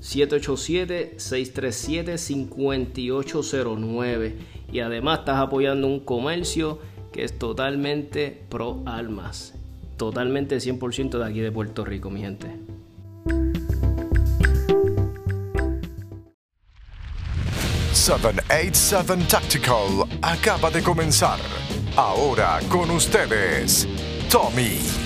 787-637-5809. Y además estás apoyando un comercio que es totalmente pro almas. Totalmente 100% de aquí de Puerto Rico, mi gente. ...787 Tactical acaba de comenzar. Ahora con ustedes, Tommy.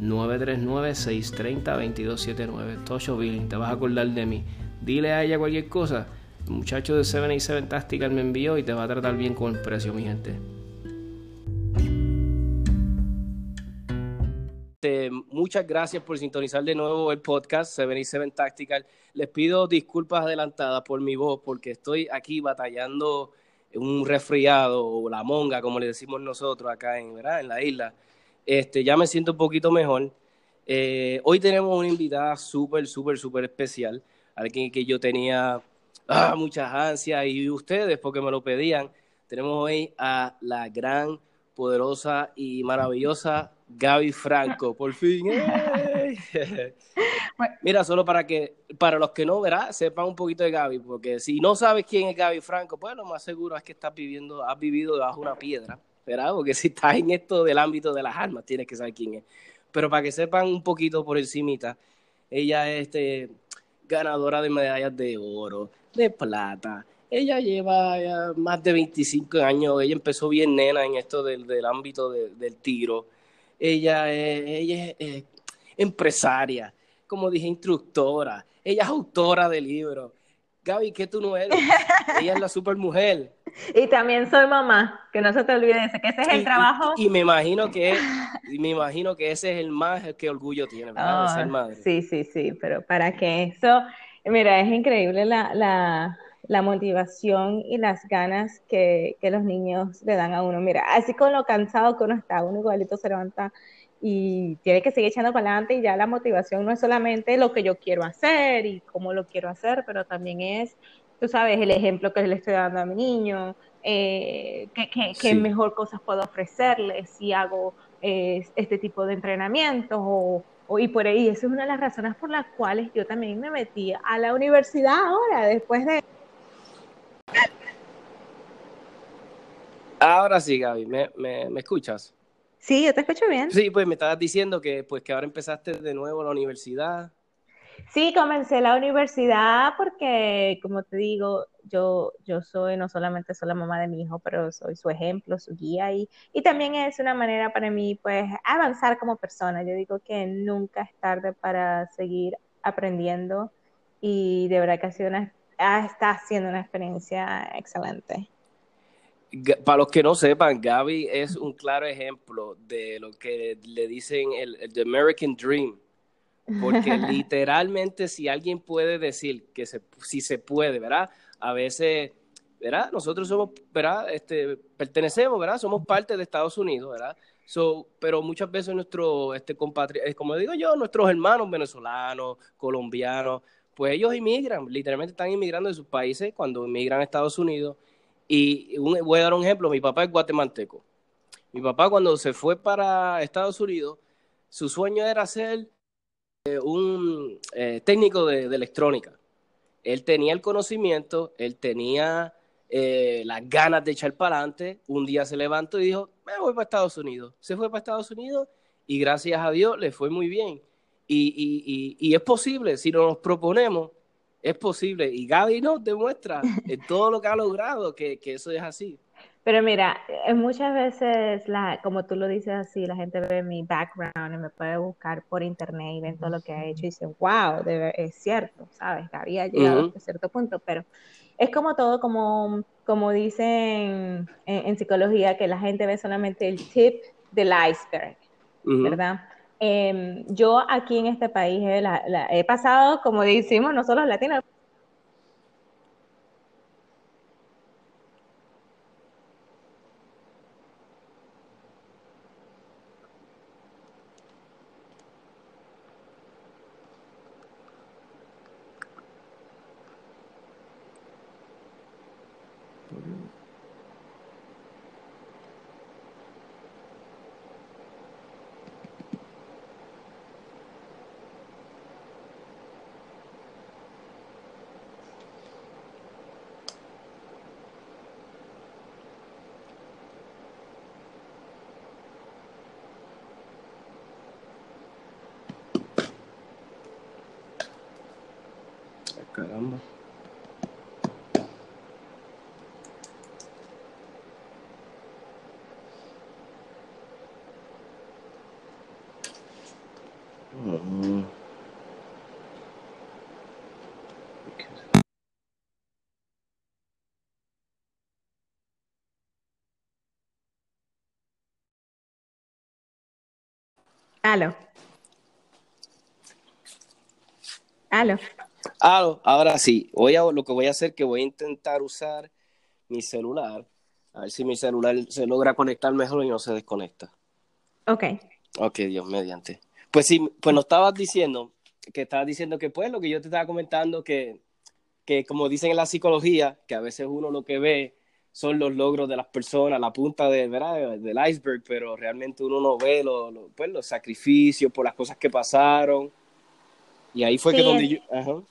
939-630-2279, Tocho Billing, te vas a acordar de mí. Dile a ella cualquier cosa muchacho de 7 Tactical me envió y te va a tratar bien con el precio, mi gente. Muchas gracias por sintonizar de nuevo el podcast 77 Tactical. Les pido disculpas adelantadas por mi voz porque estoy aquí batallando un resfriado o la monga, como le decimos nosotros acá en, ¿verdad? en la isla. Este, ya me siento un poquito mejor. Eh, hoy tenemos una invitada súper, súper, súper especial. Alguien que yo tenía ah, muchas ansias y ustedes porque me lo pedían. Tenemos hoy a la gran, poderosa y maravillosa Gaby Franco, por fin. Mira, solo para que, para los que no, verá, sepan un poquito de Gaby, porque si no sabes quién es Gaby Franco, pues lo más seguro es que estás viviendo, has vivido debajo de una piedra, ¿verdad? Porque si estás en esto del ámbito de las armas, tienes que saber quién es. Pero para que sepan un poquito por encimita, ella es este, ganadora de medallas de oro, de plata. Ella lleva más de 25 años, ella empezó bien nena en esto del, ámbito del tiro. Ella es, ella es empresaria, como dije, instructora. Ella es autora de libros. Gaby, ¿qué tú no eres? ella es la super mujer. y también soy mamá, que no se te olvide que ese es el trabajo. Y, me imagino que me imagino que ese es el más que orgullo tiene, ¿verdad? ser madre. Sí, sí, sí, pero para que eso, mira, es increíble la, la, la motivación y las ganas que, que, los niños le dan a uno. Mira, así con lo cansado que uno está, uno igualito se levanta y tiene que seguir echando para adelante y ya la motivación no es solamente lo que yo quiero hacer y cómo lo quiero hacer, pero también es, tú sabes, el ejemplo que le estoy dando a mi niño, eh, qué, mejor cosas puedo ofrecerle si hago eh, este tipo de entrenamientos o, y por ahí, esa es una de las razones por las cuales yo también me metí a la universidad ahora, después de... Ahora sí, Gaby, ¿me, me, me escuchas? Sí, yo te escucho bien. Sí, pues me estabas diciendo que, pues, que ahora empezaste de nuevo la universidad. Sí, comencé la universidad porque, como te digo, yo, yo soy no solamente soy la mamá de mi hijo, pero soy su ejemplo, su guía y, y también es una manera para mí, pues, avanzar como persona. Yo digo que nunca es tarde para seguir aprendiendo y de verdad que ha sido una, está siendo una experiencia excelente para los que no sepan, Gaby es un claro ejemplo de lo que le dicen el, American Dream. Porque literalmente si alguien puede decir que se, si se puede, ¿verdad? A veces, ¿verdad? Nosotros somos, ¿verdad? Este, pertenecemos, ¿verdad? Somos parte de Estados Unidos, ¿verdad? So, pero muchas veces nuestros este, compatriotas, como digo yo, nuestros hermanos venezolanos, colombianos, pues ellos inmigran, literalmente están inmigrando de sus países cuando inmigran a Estados Unidos y voy a dar un ejemplo, mi papá es guatemalteco. Mi papá cuando se fue para Estados Unidos, su sueño era ser eh, un eh, técnico de, electrónica. Él tenía el conocimiento, él tenía eh, las ganas de echar para adelante. Un día se levantó y dijo, me voy para Estados Unidos. Se fue para Estados Unidos y gracias a Dios le fue muy bien. Y, y es posible, si nos proponemos, es posible. Y Gaby nos demuestra en todo lo que ha logrado que, que eso es así. Pero mira, eh, muchas veces, la, como tú lo dices así, la gente ve mi background y me puede buscar por internet y ven todo lo que ha hecho y dicen, wow, es cierto, ¿sabes? Gaby ha llegado a cierto punto, pero es como todo, como, como dicen en, psicología, que la gente ve solamente el tip del iceberg, ¿verdad? Eh, yo aquí en este país eh, he pasado, como decimos nosotros latinos, Caramba. Mm. Aló. Aló. Ah, ahora sí, hoy lo que voy a hacer es que voy a intentar usar mi celular, a ver si mi celular se logra conectar mejor y no se desconecta. Ok. Ok, Dios mediante. Pues sí, pues nos estabas diciendo, que estabas diciendo que pues lo que yo te estaba comentando, que, que como dicen en la psicología, que a veces uno lo que ve son los logros de las personas, la punta de, ¿verdad? del iceberg, pero realmente uno no ve pues, los sacrificios por las cosas que pasaron. Y ahí fue que donde yo... Ajá.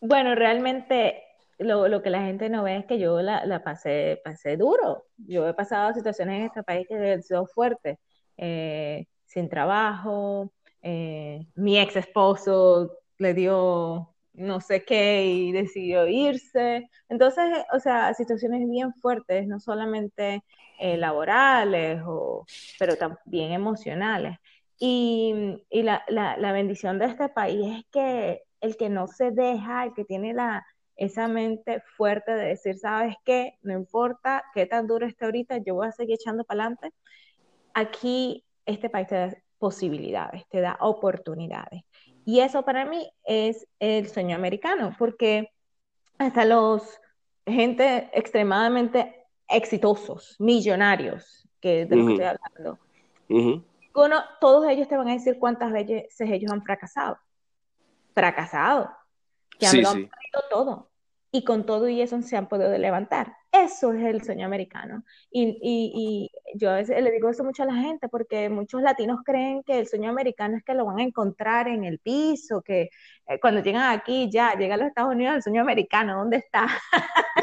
Bueno, realmente lo, lo, que la gente no ve es que yo la, la, pasé, pasé duro. Yo he pasado situaciones en este país que han sido fuertes, eh, sin trabajo, eh, mi ex esposo le dio no sé qué y decidió irse. Entonces, o sea, situaciones bien fuertes, no solamente eh, laborales, o, pero también emocionales. Y, y la, la, la bendición de este país es que el que no se deja, el que tiene la, esa mente fuerte de decir, ¿sabes qué? No importa qué tan duro esté ahorita, yo voy a seguir echando para adelante. Aquí este país te da posibilidades, te da oportunidades. Y eso para mí es el sueño americano, porque hasta los gente extremadamente exitosos, millonarios, que de lo que estoy hablando, todos ellos te van a decir cuántas veces ellos han fracasado. Fracasado. Que han, perdido todo y con todo y eso se han podido levantar. Eso es el sueño americano. Y, y, yo a veces le digo eso mucho a la gente porque muchos latinos creen que el sueño americano es que lo van a encontrar en el piso, que eh, cuando llegan aquí ya, llegan a los Estados Unidos, el sueño americano, ¿dónde está?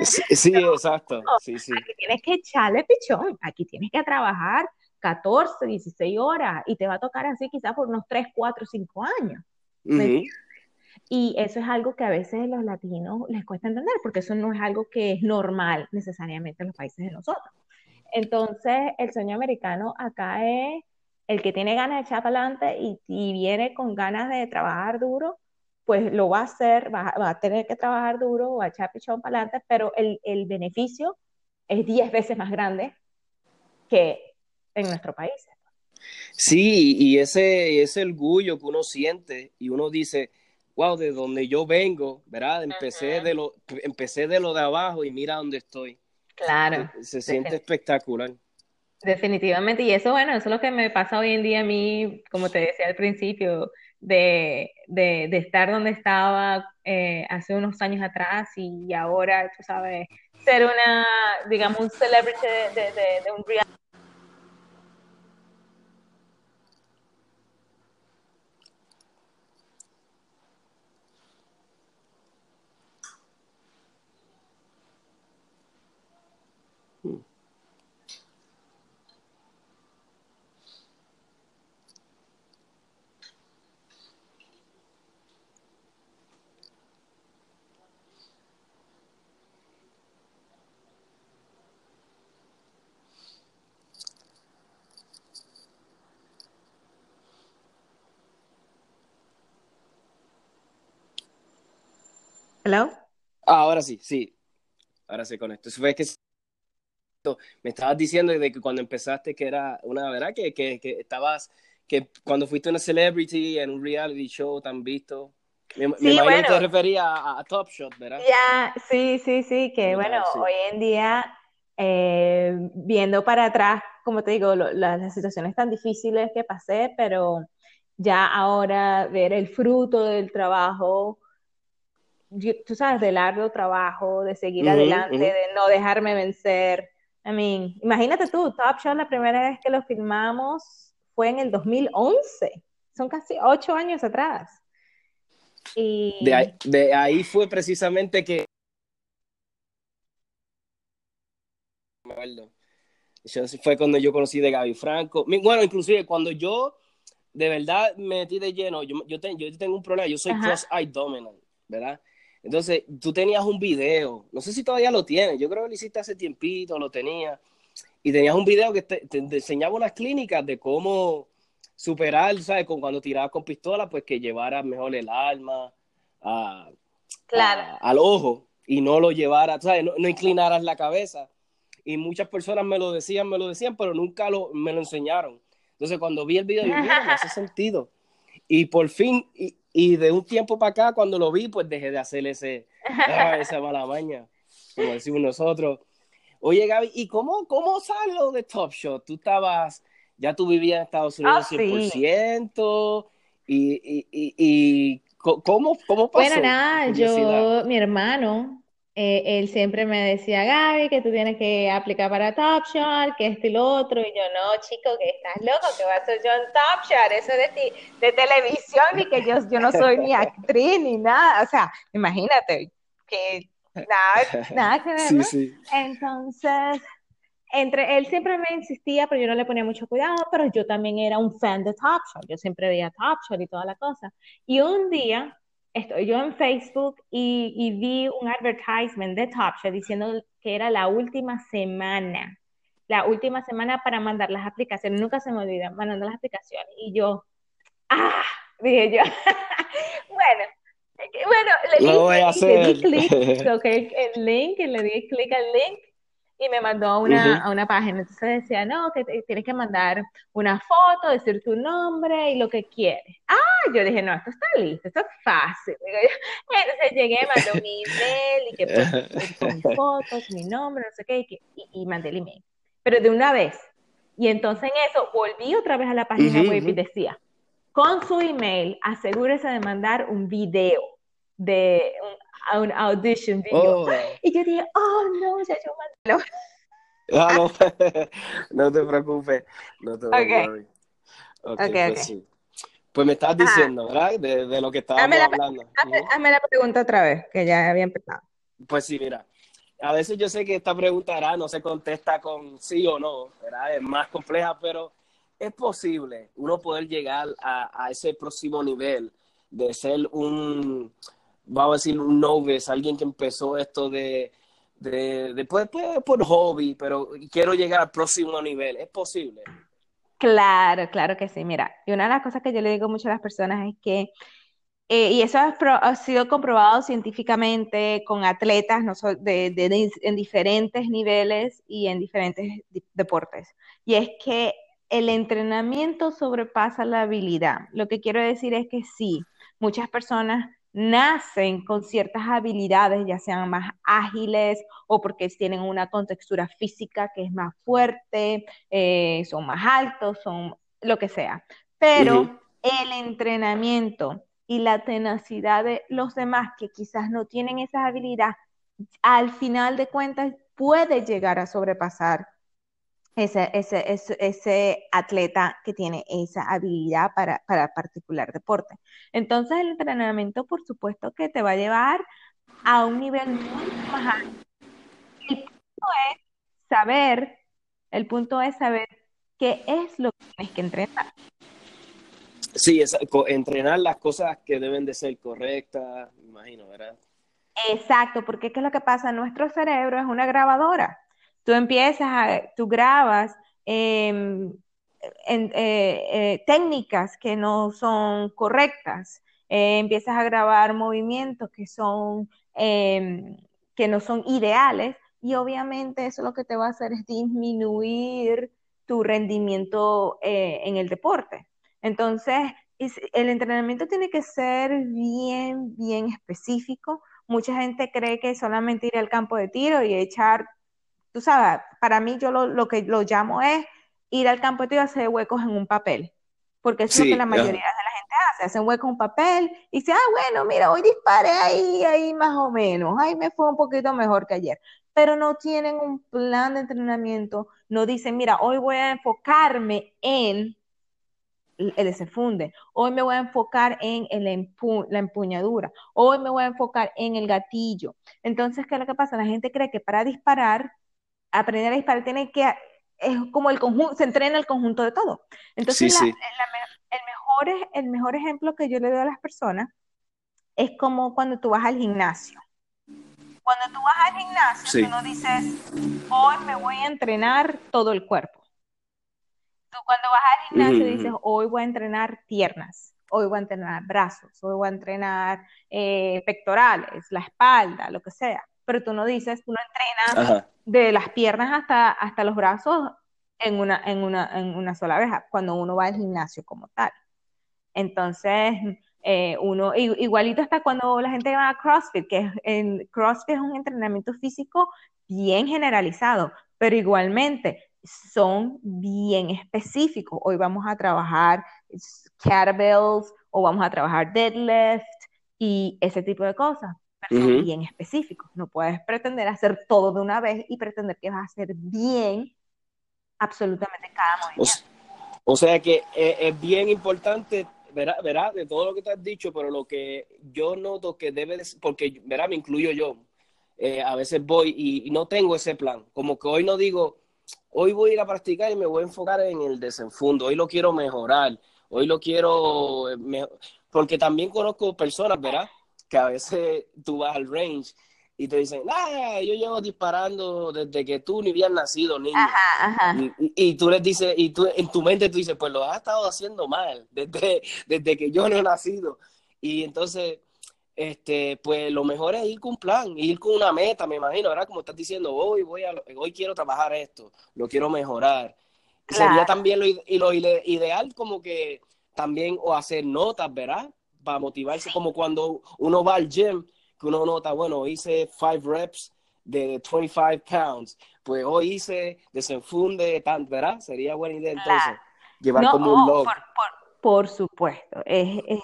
Sí, exacto. Sí, sí. Aquí tienes que echarle pichón, aquí tienes que trabajar 14, 16 horas y te va a tocar así quizás por unos 3, 4, 5 años. Y eso es algo que a veces los latinos les cuesta entender, porque eso no es algo que es normal necesariamente en los países de nosotros. Entonces, el sueño americano acá es el que tiene ganas de echar para adelante y, y, viene con ganas de trabajar duro, pues lo va a hacer, va, a tener que trabajar duro, va a echar pichón para adelante, pero el, el beneficio es 10 veces más grande que en nuestro país. Sí, y ese, ese orgullo que uno siente y uno dice, wow, de donde yo vengo, ¿verdad? Empecé, de lo, empecé de lo de abajo y mira dónde estoy. Claro. Se, siente espectacular. Definitivamente, y eso, bueno, eso es lo que me pasa hoy en día a mí, como te decía al principio, de, de, de estar donde estaba eh, hace unos años atrás y ahora, tú sabes, ser una, digamos, un celebrity de, de, de un reality ¿Hello? ahora sí, sí. Ahora se conectó. Fue que me estabas diciendo de que cuando empezaste que era una verdad que, que, que estabas que cuando fuiste una celebrity en un reality show tan visto me, sí, imagino bueno, que te refería a, Top Shot, ¿verdad? Ya, sí, sí, sí, que bueno, hoy en día, eh, viendo para atrás, como te digo, lo, las, las, situaciones tan difíciles que pasé, pero ya ahora ver el fruto del trabajo, tú sabes, del arduo trabajo, de seguir adelante, de no dejarme vencer. I mean, imagínate tú, Top Shot, la primera vez que lo filmamos fue en el 2011. Son casi ocho años atrás. Y... De, ahí, de ahí fue precisamente que... Eso fue cuando yo conocí de Gaby Franco. Bueno, inclusive cuando yo de verdad me metí de lleno, yo, yo, yo tengo un problema, yo soy cross-eye dominant, ¿verdad? Entonces, tú tenías un video, no sé si todavía lo tienes, yo creo que lo hiciste hace tiempito, lo tenía, y tenías un video que te, enseñaba unas clínicas de cómo superar, ¿sabes? Con, cuando tirabas con pistola, pues que llevaras mejor el arma claro. al ojo y no lo llevaras, ¿sabes? No, no, inclinaras la cabeza. Y muchas personas me lo decían, me lo decían, pero nunca lo, me lo enseñaron. Entonces, cuando vi el video, yo, mira, no hace sentido. Y por fin, y de un tiempo para acá, cuando lo vi, pues dejé de hacer ese, ah, esa mala maña, como decimos nosotros. Oye, Gaby, ¿y cómo, cómo salió de Top Shot? Tú estabas, ya tú vivías en Estados Unidos 100%, y, y, y, y, ¿cómo, cómo pasó? Bueno, nada, yo, mi hermano, eh, él siempre me decía, Gaby, que tú tienes que aplicar para Top Shot, que esto y lo otro. Y yo, no, chico, que estás loco, que va a ser yo en Top Shot, eso de, de televisión, y que yo, yo no soy ni actriz ni nada. O sea, imagínate, que nada, nada que ver. Sí, sí. Entonces, entre él siempre me insistía, pero yo no le ponía mucho cuidado, pero yo también era un fan de Top Shot. Yo siempre veía Top Shot y toda la cosa. Y un día estoy yo en Facebook y, vi un advertisement de Top Shot diciendo que era la última semana, la última semana para mandar las aplicaciones. Nunca se me olvida, mandando las aplicaciones. Y yo, ah, dije yo, bueno, Bueno, le di, voy a le di clic, toqué el link, y le di clic al link y me mandó a una, a una página. Entonces decía, no, que te- tienes que mandar una foto, decir tu nombre y lo que quieres. Ah, yo dije, no, esto está listo, esto es fácil. Entonces llegué, mandé mi email y que pues, con mis fotos, mi nombre, no sé qué, y, que- y- y mandé el email. Pero de una vez. Y entonces en eso volví otra vez a la página Ujú, web y decía, con su email, asegúrese de mandar un video de un, un audition video. Oh, Y yo dije, oh no, ya yo mandé. ah, no, no te preocupes, no te preocupes. Ok, Ok, pues sí. Pues me estás Ajá. diciendo, ¿verdad? De, de lo que estábamos Hazme la, hablando. hazme, la pregunta otra vez, que ya había empezado. Pues sí, mira, a veces yo sé que esta pregunta ¿verdad? no se contesta con sí o no, ¿verdad? Es más compleja, pero es posible uno poder llegar a, a ese próximo nivel de ser un, vamos a decir, un novice, alguien que empezó esto de, de, de pues, pues, por hobby, pero quiero llegar al próximo nivel. Es posible. Claro, claro que sí. Mira, y una de las cosas que yo le digo mucho a las personas es que, eh, y eso ha, sido comprobado científicamente con atletas no so- de, de- en diferentes niveles y en diferentes di- deportes, y es que el entrenamiento sobrepasa la habilidad. Lo que quiero decir es que sí, muchas personas nacen con ciertas habilidades, ya sean más ágiles o porque tienen una contextura física que es más fuerte eh, son más altos, son lo que sea. Pero el entrenamiento y la tenacidad de los demás que quizás no tienen esa habilidad, al final de cuentas puede llegar a sobrepasar ese, ese, ese, ese atleta que tiene esa habilidad para, para particular deporte. Entonces el entrenamiento, por supuesto, que te va a llevar a un nivel mucho más alto. El punto es saber, el punto es saber qué es lo que tienes que entrenar. Sí, es, entrenar las cosas que deben de ser correctas, me imagino, ¿verdad? Exacto, porque ¿qué es lo que pasa? Nuestro cerebro es una grabadora. Tú empiezas a, tú grabas em, en- eh, eh, técnicas que no son correctas, eh, empiezas a grabar movimientos que son, em, que no son ideales y obviamente eso lo que te va a hacer es disminuir tu rendimiento en el deporte. Entonces, es- el entrenamiento tiene que ser bien, bien específico. Mucha gente cree que solamente ir al campo de tiro y echar, tú sabes, para mí yo lo, lo que lo llamo es ir al campo de tiro hacer huecos en un papel, porque eso es lo que la mayoría de la gente hace, hacen huecos en un papel y dice, ah, bueno, mira, hoy disparé ahí, ahí más o menos, ahí me fue un poquito mejor que ayer, pero no tienen un plan de entrenamiento, no dicen, mira, hoy voy a enfocarme en el desenfunde. Hoy me voy a enfocar en el empu la empuñadura. Hoy me voy a enfocar en el gatillo. Entonces, ¿qué es lo que pasa? La gente cree que para disparar, aprender a disparar, tiene que, es como el conjunto, se entrena el conjunto de todo. Entonces, Sí, la, sí. la, el, mejor, el mejor ejemplo que yo le doy a las personas es como cuando tú vas al gimnasio. Cuando tú vas al gimnasio, Sí. tú no dices, hoy me voy a entrenar todo el cuerpo. Tú cuando vas al gimnasio dices, hoy voy a entrenar piernas, hoy voy a entrenar brazos, hoy voy a entrenar eh, pectorales, la espalda, lo que sea. Pero tú no dices, tú no entrenas Ajá. de las piernas hasta, hasta los brazos en una, en una, en una sola vez, cuando uno va al gimnasio como tal. Entonces, eh, uno, igualito hasta cuando la gente va a CrossFit, que es, en CrossFit es un entrenamiento físico bien generalizado, pero igualmente son bien específicos. Hoy vamos a trabajar kettlebells o vamos a trabajar deadlift y ese tipo de cosas, son Ujú. bien específicos. No puedes pretender hacer todo de una vez y pretender que vas a hacer bien absolutamente cada movimiento. o sea que es, es bien importante, verá, verá, de todo lo que te has dicho, pero lo que yo noto que debe de porque, verá, me incluyo yo, eh, a veces voy y, y no tengo ese plan, como que hoy no digo, hoy voy a ir a practicar y me voy a enfocar en el desenfundo, hoy lo quiero mejorar, hoy lo quiero, eh, me- porque también conozco personas, ¿verdad? Que a veces tú vas al range y te dicen, ah, yo llevo disparando desde que tú ni habías nacido, niño. Ajá, ajá. Y, y- y tú les dices, y tú en tu mente tú dices, pues lo has estado haciendo mal desde, desde que yo no he nacido. Y entonces este, pues lo mejor es ir con un plan, ir con una meta, me imagino, ¿verdad? Como estás diciendo, hoy voy a, hoy quiero trabajar esto, lo quiero mejorar. Sería también lo, y lo ideal como que también o hacer notas, ¿verdad? Para motivarse, como cuando uno va al gym, que uno nota, bueno, hice five reps de 25 pounds, pues hoy hice desenfunde tanto, ¿verdad? Sería buena idea entonces llevar como un log. Por, supuesto, es, es,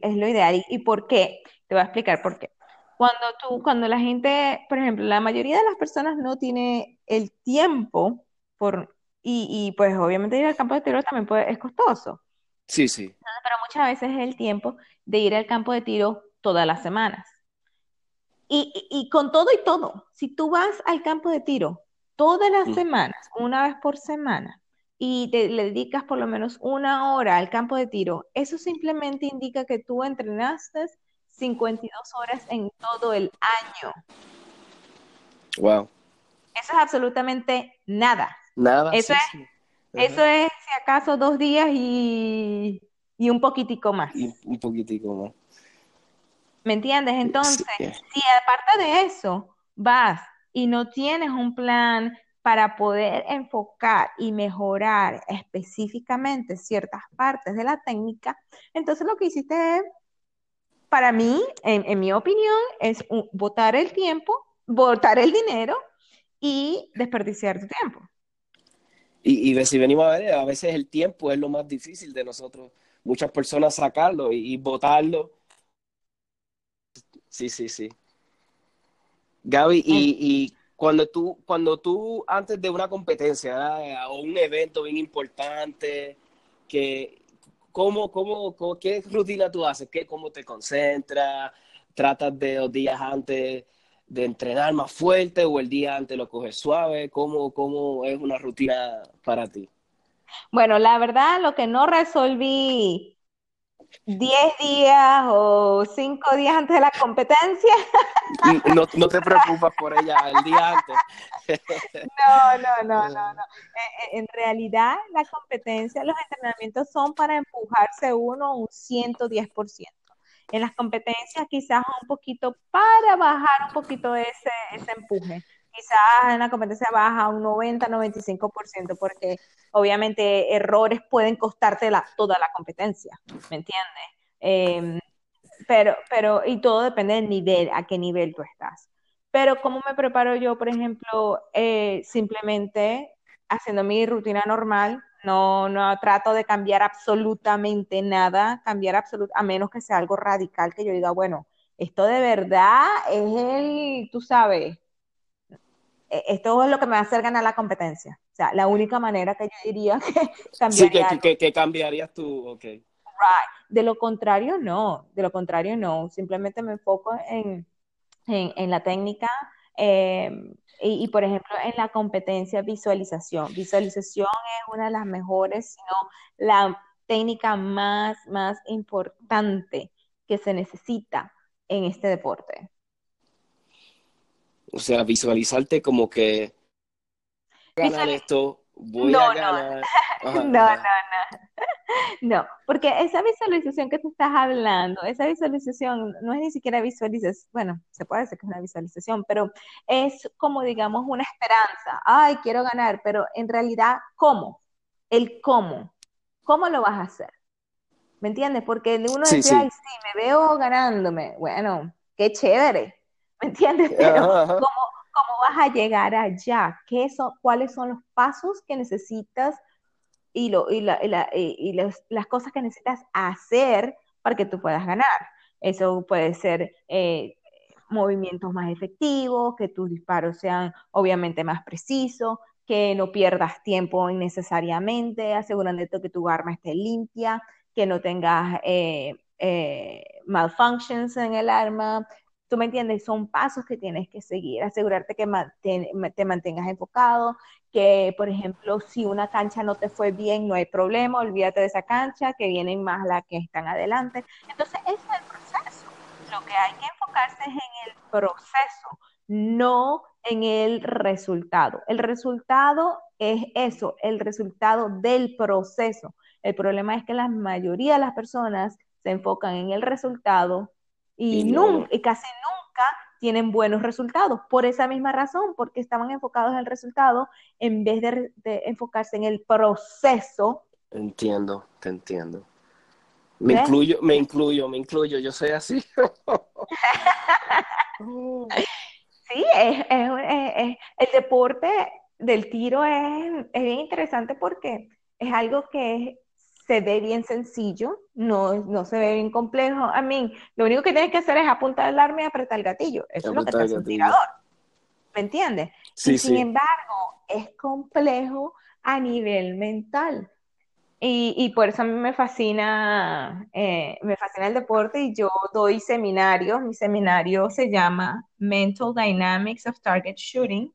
es, lo ideal. ¿Y por qué? Te voy a explicar por qué. Cuando tú, cuando la gente, por ejemplo, la mayoría de las personas no tiene el tiempo por, y, y pues obviamente ir al campo de tiro también puede, es costoso. Sí, sí. Pero muchas veces es el tiempo de ir al campo de tiro todas las semanas. Y, con todo y todo, si tú vas al campo de tiro todas las mm. semanas, una vez por semana, y te, le dedicas por lo menos una hora al campo de tiro, eso simplemente indica que tú entrenaste 52 horas en todo el año. Wow. Eso es absolutamente nada. Nada. Eso, es, eso es, si acaso, dos días y, y un poquitico más. Y un poquitico más. ¿Me entiendes? Entonces, si aparte de eso vas y no tienes un plan para poder enfocar y mejorar específicamente ciertas partes de la técnica, entonces lo que hiciste es, para mí, en, mi opinión, es botar el tiempo, botar el dinero y desperdiciar tu tiempo. Y, y si venimos a ver, a veces el tiempo es lo más difícil de nosotros, muchas personas sacarlo y, y botarlo Sí, sí, sí. Gaby, y, cuando tú, cuando tú antes de una competencia o un evento bien importante, que, ¿cómo, cómo, qué rutina tú haces? ¿Qué, ¿Cómo te concentras? ¿Tratas de los días antes de entrenar más fuerte o el día antes lo coges suave? ¿Cómo, cómo es una rutina para ti? Bueno, la verdad, lo que no resolví 10 días o 5 días antes de la competencia. No, no te preocupas por ella, el día antes. No, no, no, no, no. Eh, eh, en realidad, la competencia, los entrenamientos son para empujarse uno un 110%. En las competencias quizás un poquito para bajar un poquito ese, ese empuje quizás en la competencia baja un 90-95%, porque obviamente errores pueden costarte la, toda la competencia, ¿me entiendes? Em, pero, pero, y todo depende del nivel, a qué nivel tú estás. Pero ¿cómo me preparo yo, por ejemplo, eh, simplemente haciendo mi rutina normal? No, no trato de cambiar absolutamente nada, cambiar absolutamente, a menos que sea algo radical que yo diga, bueno, esto de verdad es el, tú sabes, e, esto es lo que me va a hacer ganar la competencia. O sea, la única manera que yo diría que cambiaría. Sí, que, que, cambiarías tú, ok. Right. De lo contrario, no. De lo contrario, no. Simplemente me enfoco en, en, la técnica em, y, por ejemplo, en la competencia visualización. Visualización es una de las mejores, sino la técnica más, más importante que se necesita en este deporte. O sea, visualizarte como que ganar esto, voy a ganar. No, no, no, no. No, porque esa visualización que tú estás hablando, esa visualización no es ni siquiera visualización, bueno, se puede decir que es una visualización, pero es como, digamos, una esperanza. Ay, quiero ganar, pero en realidad, ¿cómo? El cómo. ¿Cómo lo vas a hacer? ¿Me entiendes? Porque uno dice, ay, sí, me veo ganándome. Bueno, qué chévere. ¿me entiendes? Pero ¿cómo, vas a llegar allá? ¿Qué son, ¿Cuáles son los pasos que necesitas y, lo, y, la, y, las cosas que necesitas hacer para que tú puedas ganar? Eso puede ser eh, movimientos más efectivos, que tus disparos sean obviamente más precisos, que no pierdas tiempo innecesariamente, asegurando que tu arma esté limpia, que no tengas eh, eh, malfunctions en el arma, ¿Tú me entiendes? Son pasos que tienes que seguir, asegurarte que te mantengas enfocado, que por ejemplo, si una cancha no te fue bien, no hay problema, olvídate de esa cancha, que vienen más las que están adelante. Entonces, ese es el proceso. Lo que hay que enfocarse es en el proceso, no en el resultado. El resultado es eso, el resultado del proceso. El problema es que la mayoría de las personas se enfocan en el resultado y, nunca, y casi nunca tienen buenos resultados. Por esa misma razón, porque estaban enfocados en el resultado en vez de, enfocarse en el proceso. Entiendo, te entiendo. Me incluyo, me incluyo, me incluyo, yo soy así. sí, es, el deporte del tiro es, es bien interesante porque es algo que se ve bien sencillo, no, no se ve bien complejo. A mí, lo único que tienes que hacer es apuntar el arma y apretar el gatillo. Eso es lo que hace un tirador. ¿Me entiendes? Sí, y sin embargo, es complejo a nivel mental. Y, y, por eso a mí me fascina, eh, me fascina el deporte y yo doy seminarios. Mi seminario se llama Mental Dynamics of Target Shooting,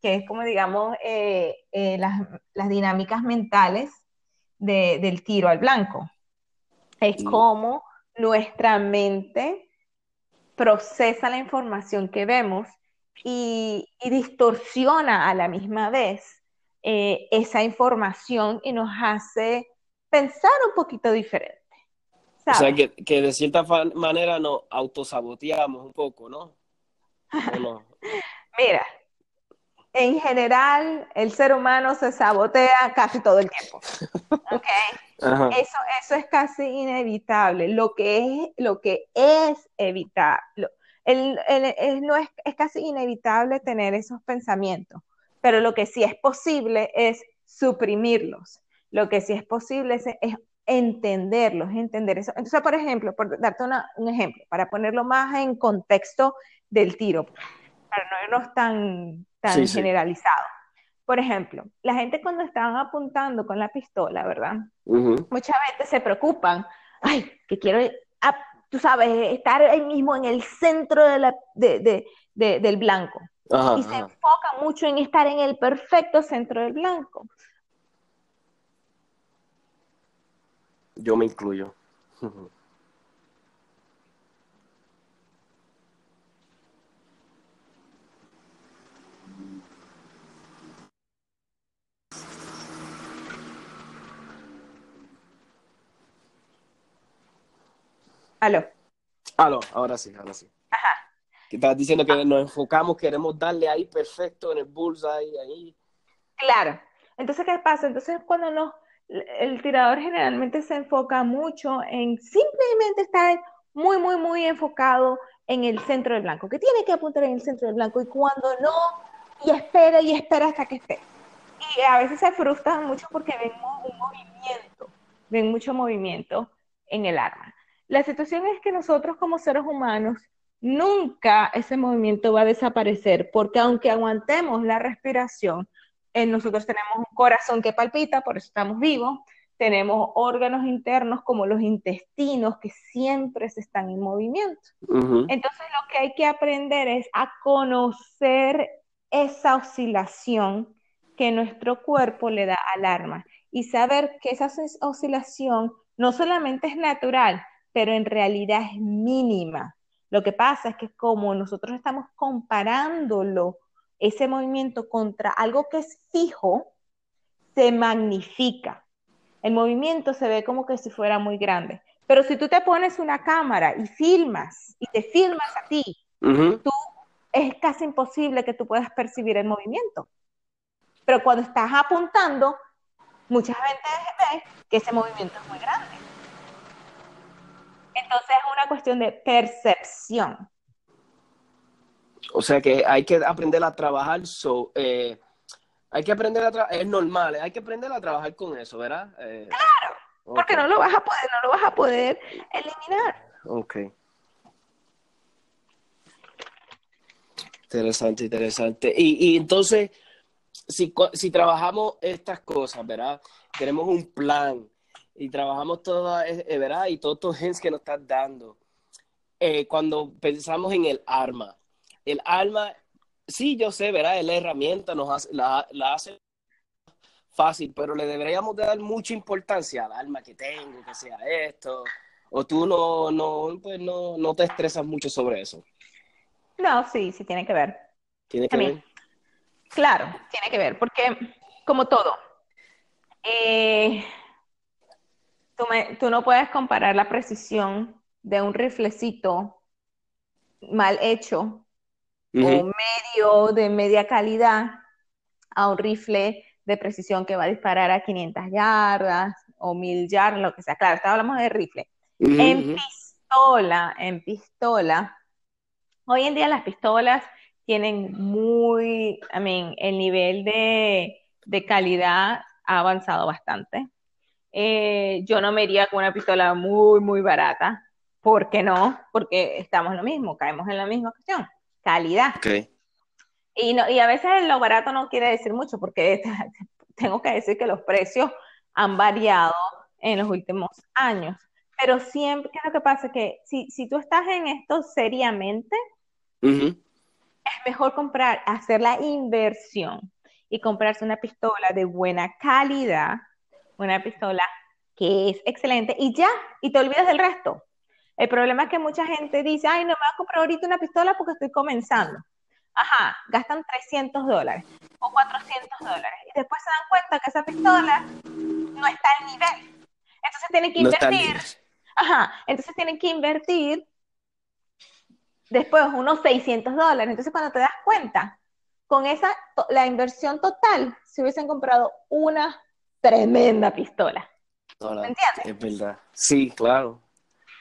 que es como digamos eh, eh, las, las dinámicas mentales del tiro al blanco. Es como nuestra mente procesa la información que vemos y, distorsiona a la misma vez eh, esa información y nos hace pensar un poquito diferente. O sea, que, de cierta manera nos autosaboteamos un poco, ¿no? no? Mira, en general el ser humano se sabotea casi todo el tiempo. Eso, eso es casi inevitable. Lo que es, lo que es evitable, no es, es casi inevitable tener esos pensamientos, pero lo que sí es posible es suprimirlos. Lo que sí es posible es, entenderlos, entender eso. Entonces, por ejemplo, por darte un ejemplo, para ponerlo más en contexto del tiro, para no irnos tan, tan generalizado. Por ejemplo, la gente cuando están apuntando con la pistola, ¿verdad? Muchas veces se preocupan, ay, que quiero, ah, tú sabes, estar ahí mismo en el centro de la, de, de, del blanco. y se enfoca mucho en estar en el perfecto centro del blanco. Yo me incluyo. Aló. Aló, ahora sí, ahora sí. Ajá. Que estás diciendo que nos enfocamos, queremos darle ahí perfecto en el bullseye, ahí. Claro. Entonces, ¿qué pasa? Entonces, cuando no, el tirador generalmente se enfoca mucho en simplemente estar muy, muy, muy enfocado en el centro del blanco, que tiene que apuntar en el centro del blanco y cuando no, y espera y espera hasta que esté. Y a veces se frustran mucho porque ven un movimiento, ven mucho movimiento en el arma. La situación es que nosotros como seres humanos, nunca ese movimiento va a desaparecer, porque aunque aguantemos la respiración, en nosotros tenemos un corazón que palpita, por eso estamos vivos, tenemos órganos internos como los intestinos que siempre se están en movimiento. Entonces lo que hay que aprender es a conocer esa oscilación que nuestro cuerpo le da al arma y saber que esa oscilación no solamente es natural, pero en realidad es mínima. Lo que pasa es que como nosotros estamos comparándolo, ese movimiento contra algo que es fijo, se magnifica. El movimiento se ve como que si fuera muy grande. Pero si tú te pones una cámara y filmas, y te filmas a ti, tú, es casi imposible que tú puedas percibir el movimiento. Pero cuando estás apuntando, mucha gente ve que ese movimiento es muy grande. Entonces es una cuestión de percepción. O sea que hay que aprender a trabajar, so, eh, hay que aprender a trabajar, es normal, hay que aprender a trabajar con eso, ¿verdad? Eh, claro, porque no lo vas a poder, no lo vas a poder eliminar. Ok. Interesante, interesante. Y, y entonces, si, si trabajamos estas cosas, ¿verdad? Tenemos un plan, y trabajamos toda, eh, eh, ¿verdad? Y todos estos genes que nos estás dando. Eh, cuando pensamos en el arma, el arma, sí, yo sé, ¿verdad? Es la herramienta, nos hace, la, hace fácil, pero le deberíamos dar mucha importancia al arma que tengo, que sea esto, o tú no, no, pues no, no te estresas mucho sobre eso. No, sí, sí tiene que ver. ¿Tiene que ver? Claro, tiene que ver, porque como todo, eh, Tú, no puedes comparar la precisión de un riflecito mal hecho o medio de media calidad a un rifle de precisión que va a disparar a 500 yardas o 1000 yardas, lo que sea. Claro, hablamos de rifle. En pistola, en pistola, hoy en día las pistolas tienen muy, I mean, el nivel de, de calidad ha avanzado bastante. Eh, yo no me iría con una pistola muy, muy barata. ¿Por qué no? Porque estamos lo mismo, caemos en la misma cuestión. Calidad. Y, no, y a veces lo barato no quiere decir mucho, porque tengo que decir que los precios han variado en los últimos años. Pero siempre, ¿qué es lo que pasa? Que si, si tú estás en esto seriamente, es mejor comprar, hacer la inversión y comprarse una pistola de buena calidad, una pistola que es excelente y ya, y te olvidas del resto. El problema es que mucha gente dice, ay, no me voy a comprar ahorita una pistola porque estoy comenzando. Ajá, gastan 300 dólares o 400 dólares y después se dan cuenta que esa pistola no está al nivel. Entonces tienen que invertir. ajá, entonces tienen que invertir después unos 600 dólares. Entonces cuando te das cuenta, con esa, la inversión total, se hubiesen comprado una tremenda pistola. ¿Me entiendes? Es verdad. Sí, claro.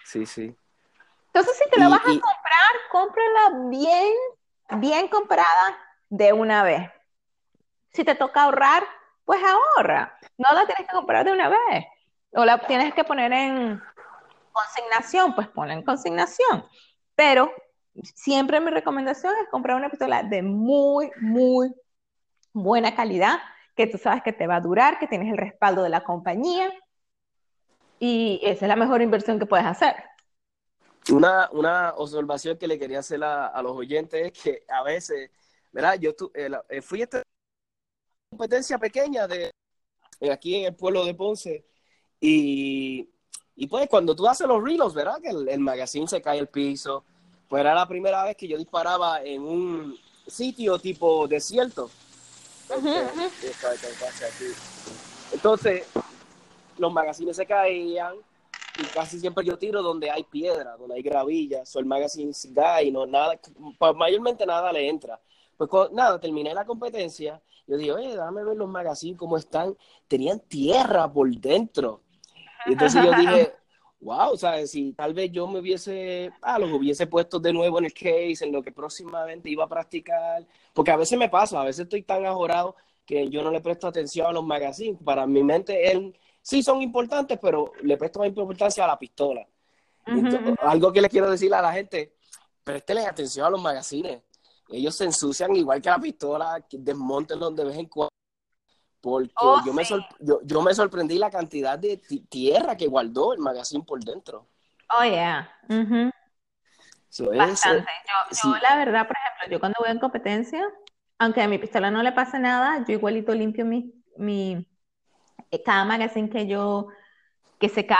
Sí, sí. Entonces, si te la vas a comprar, cómprala bien, bien comprada de una vez. Si te toca ahorrar, pues ahorra. No la tienes que comprar de una vez. O la tienes que poner en consignación, pues ponla en consignación. Pero siempre mi recomendación es comprar una pistola de muy, muy buena calidad, que tú sabes que te va a durar, que tienes el respaldo de la compañía. Y esa es la mejor inversión que puedes hacer. Una, una observación que le quería hacer a, los oyentes es que a veces, ¿verdad? Yo eh, eh, fui a esta competencia pequeña de aquí en el pueblo de Ponce y, y pues cuando tú haces los reloads, ¿verdad? Que el, magazine se cae al piso, pues era la primera vez que yo disparaba en un sitio tipo desierto. Entonces, los magazines se caían y casi siempre yo tiro donde hay piedra, donde hay gravilla, so el magazine se y no nada, mayormente nada le entra. Pues nada, terminé la competencia, yo dije, oye, déjame ver los magazines cómo están, tenían tierra por dentro. Y entonces yo dije, wow, ¿sabes? Si tal vez yo me hubiese, ah, los hubiese puesto de nuevo en el case, en lo que próximamente iba a practicar, porque a veces me pasa, a veces estoy tan ajorado que yo no le presto atención a los magazines. Para mi mente, él sí son importantes, pero le presto más importancia a la pistola. algo que le quiero decir a la gente, préstele atención a los magazines. Ellos se ensucian igual que la pistola, desmontenlos de vez en cuando. Porque oh, yo, me yo, me sorprendí la cantidad de tierra que guardó el magazine por dentro. Oh, yeah. Bastante. yo, la verdad, por ejemplo, yo cuando voy en competencia, aunque a mi pistola no le pase nada, yo igualito limpio mi, mi, eh, cada magazine que yo, que se cae,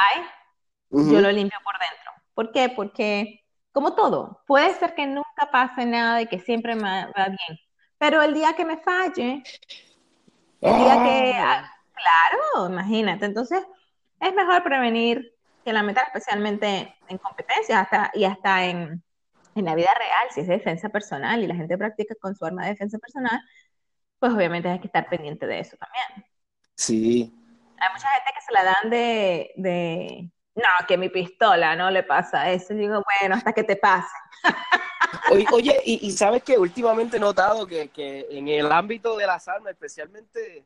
yo lo limpio por dentro. ¿Por qué? Porque, como todo, puede ser que nunca pase nada y que siempre me va bien, pero el día que me falle, el día que, ah. Ah, claro, imagínate, entonces es mejor prevenir que lamentar, especialmente en competencias hasta, y hasta en, en la vida real, si es defensa personal y la gente practica con su arma de defensa personal, pues obviamente hay que estar pendiente de eso también. Sí, hay mucha gente que se la dan de, de, no, que mi pistola no le pasa eso. digo, bueno, hasta que te pase. Oye, y, sabes que últimamente he notado que, que, en el ámbito de las armas, especialmente,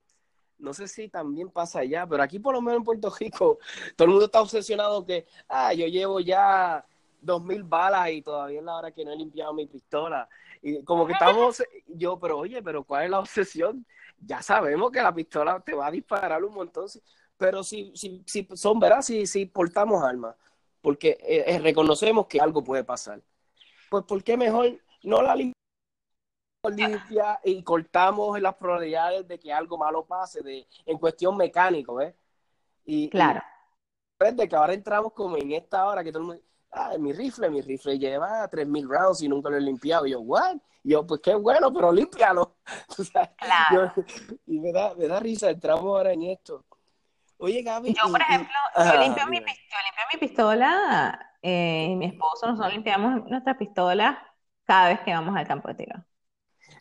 no sé si también pasa allá, pero aquí por lo menos en Puerto Rico, todo el mundo está obsesionado que, ah, yo llevo ya dos mil balas y todavía es la hora que no he limpiado mi pistola. Y como que estamos, yo, pero oye, pero ¿cuál es la obsesión? ya sabemos que la pistola te va a disparar un montón, pero si, si, si son, ¿verdad? Si, si portamos armas, porque eh, eh, reconocemos que algo puede pasar, pues ¿por qué mejor no la limpia y cortamos las probabilidades de que algo malo pase de, en cuestión mecánico, ¿ves? Y, claro. de que ahora entramos como en esta hora que todo el mundo, ah, mi rifle, mi rifle lleva 3.000 rounds y nunca lo he limpiado. Y yo, ¿what? Y yo, pues qué bueno, pero límpialo. claro. y me da, me da risa, entramos ahora en esto. Oye, Gaby. Yo, por ejemplo, yo, limpio mi, yo limpio mi pistola eh, mi esposo, nosotros limpiamos nuestra pistola cada vez que vamos al campo de tiro.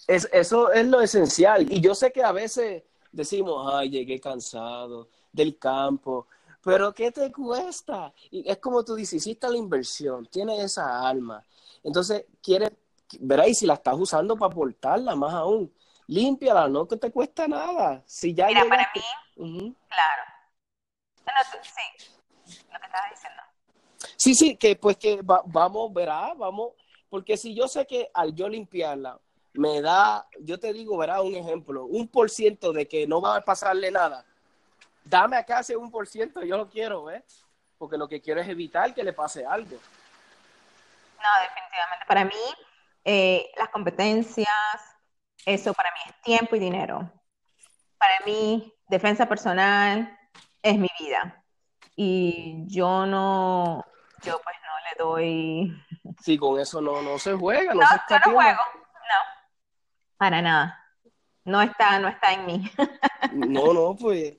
Es, eso es lo esencial. Y yo sé que a veces decimos, ay, llegué cansado del campo, pero ¿qué te cuesta? Y es como tú dices, hiciste la inversión, tienes esa alma. Entonces, quieres, verás, y si la estás usando para portarla, más aún, límpiala, no que te cuesta nada. Si ya Mira, para mí, claro. Sí, lo que estabas diciendo. Sí, sí, que pues que vamos, verá, vamos, porque si yo sé que al yo limpiarla, me da, yo te digo, verá, un ejemplo, un por ciento de que no va a pasarle nada, dame acá ese un por ciento, yo lo quiero, ¿ves? Porque lo que quiero es evitar que le pase algo. No, definitivamente. Para mí, eh, las competencias, eso para mí es tiempo y dinero. Para mí, defensa personal es mi vida. Y yo no, yo pues no le doy... Sí, con eso no, no se juega, no, no se yo no juego, no, para nada. No está, no está en mí. no, no, pues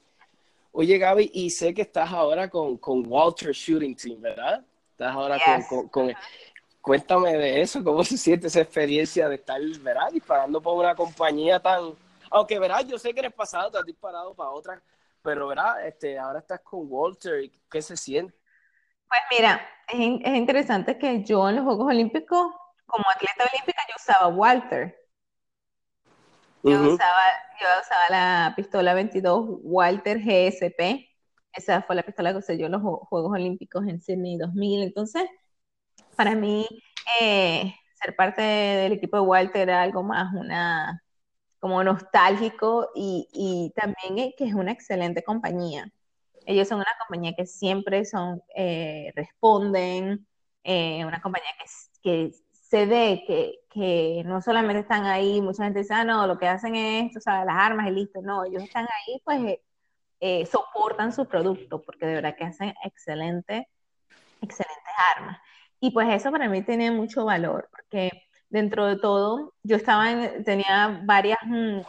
Oye, Gaby, y sé que estás ahora con, con Walter Shooting Team, ¿verdad? Estás ahora con, con, Cuéntame de eso, ¿cómo se siente esa experiencia de estar, ¿verdad? Disparando por una compañía tan... Aunque, ¿verdad? Yo sé que eres pasado, te has disparado para otras, pero, ¿verdad? Este, ahora estás con Walter, ¿qué se siente? Pues mira, es, es interesante que yo en los Juegos Olímpicos, como atleta olímpica, yo usaba Walter. Yo, usaba, yo usaba la pistola 22 Walter GSP. Esa fue la pistola que usé yo en los Juegos Olímpicos en Sydney 2000. Entonces, para mí, eh, ser parte del equipo de Walter era algo más una como nostálgico y, también que es una excelente compañía. Ellos son una compañía que siempre son, eh, responden, eh, una compañía que, que se ve que, que, no solamente están ahí, mucha gente dice, ah, no, lo que hacen es, o sea, las armas y listo. No, ellos están ahí, pues eh, eh, soportan su producto, porque de verdad que hacen excelente, excelentes armas. Y pues eso para mí tiene mucho valor, porque dentro de todo, yo estaba en, tenía varias mm,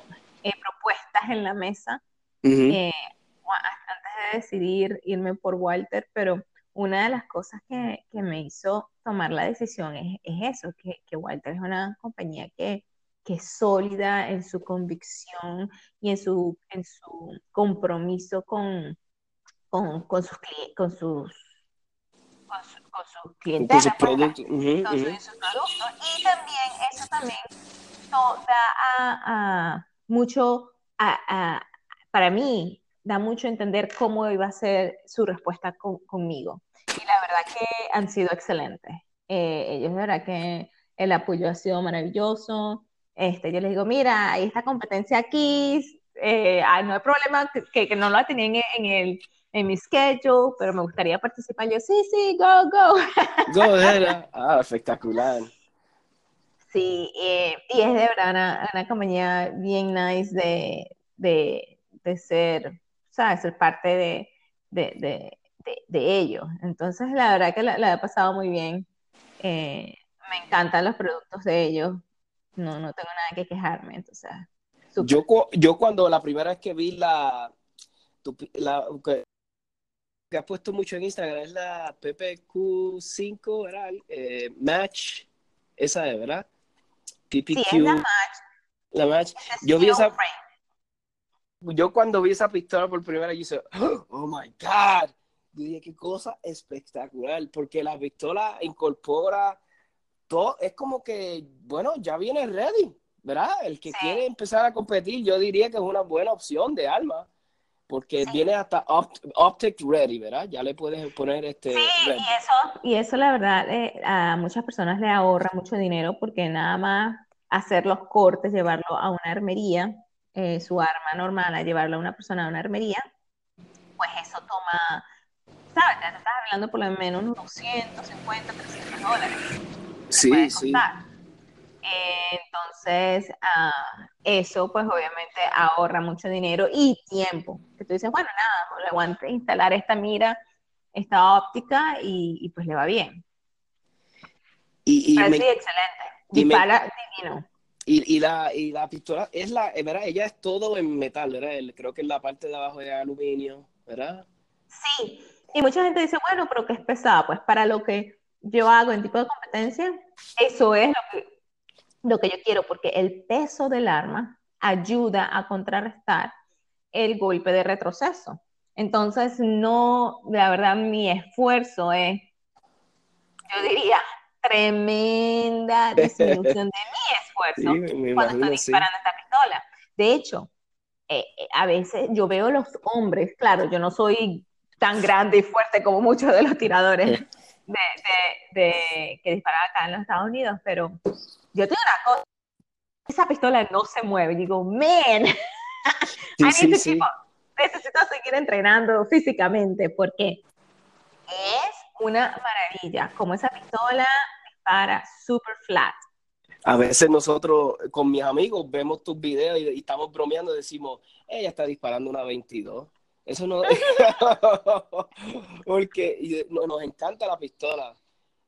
eh, propuestas en la mesa antes de decidir irme por Walter, pero una de las cosas que, que me hizo tomar la decisión es, es eso, que, que, Walter es una compañía que, que, es sólida en su convicción y en su, en su compromiso con, con, con sus, con sus con, su, con sus clientes, sus productos. Uh -huh, con uh -huh. sus productos. Y también eso también da a, a mucho, a, para mí, da mucho entender cómo iba a ser su respuesta con, conmigo y la verdad que han sido excelentes. Eh, ellos, de verdad que el apoyo ha sido maravilloso. Este, yo les digo, mira, hay esta competencia aquí, eh, no hay problema que, que, no lo tenían en, en, el, en mi schedule, pero me gustaría participar. Yo, sí, sí, go, go. Go, era. Ah, espectacular. Sí, eh, y es de verdad una, una compañía bien nice de, de, de ser, ¿sabes? Ser parte de, de, de de, ellos. Entonces, la verdad que la, he pasado muy bien. Eh, me encantan los productos de ellos. No, no tengo nada que quejarme. Entonces, yo, yo cuando la primera vez que vi la, la que, has puesto mucho en Instagram es la PPQ5, ¿verdad? Eh, match, esa es, ¿verdad? PPQ. Sí, es la match. La match. Yo vi esa... Yo cuando vi esa pistola por primera vez, yo dije, oh my God, yo dije, qué cosa espectacular, porque la pistola incorpora todo, es como que, bueno, ya viene ready, ¿verdad? El que quiere empezar a competir, yo diría que es una buena opción de arma, porque viene hasta optic ready, ¿verdad? Ya le puedes poner este... Sí, y eso, y eso la verdad eh, a muchas personas le ahorra mucho dinero, porque nada más hacer los cortes, llevarlo a una armería, eh, su arma normal, a llevarlo a una persona a una armería, pues eso toma ¿sabes? Te estás hablando por lo menos unos 250, 300 dólares. Sí, sí. Entonces, uh, eso pues obviamente ahorra mucho dinero y tiempo. Que tú dices, bueno, nada, le aguante instalar esta mira, esta óptica y, y pues le va bien. Y, y me, sí, excelente. Dispara me, divino. Y, y, la, y la pistola, es la, ¿verdad? Ella es todo en metal, ¿verdad? Creo que en la parte de abajo de aluminio, ¿verdad? Sí, y mucha gente dice, bueno, pero que es pesada. Pues para lo que yo hago en tipo de competencia, eso es lo que, lo que yo quiero, porque el peso del arma ayuda a contrarrestar el golpe de retroceso. Entonces, no, la verdad, mi esfuerzo es, yo diría, tremenda disminución de mi esfuerzo cuando estoy disparando esta pistola. De hecho, eh, eh, a veces yo veo los hombres, claro, yo no soy tan grande y fuerte como muchos de los tiradores de, que disparan acá en los Estados Unidos, pero yo tengo una cosa, esa pistola no se mueve, digo, man, necesito seguir entrenando físicamente porque es una maravilla, como esa pistola dispara super flat. A veces nosotros con mis amigos vemos tus videos y, estamos bromeando y decimos, ella está disparando una 22. Eso no... porque nos encanta la pistola.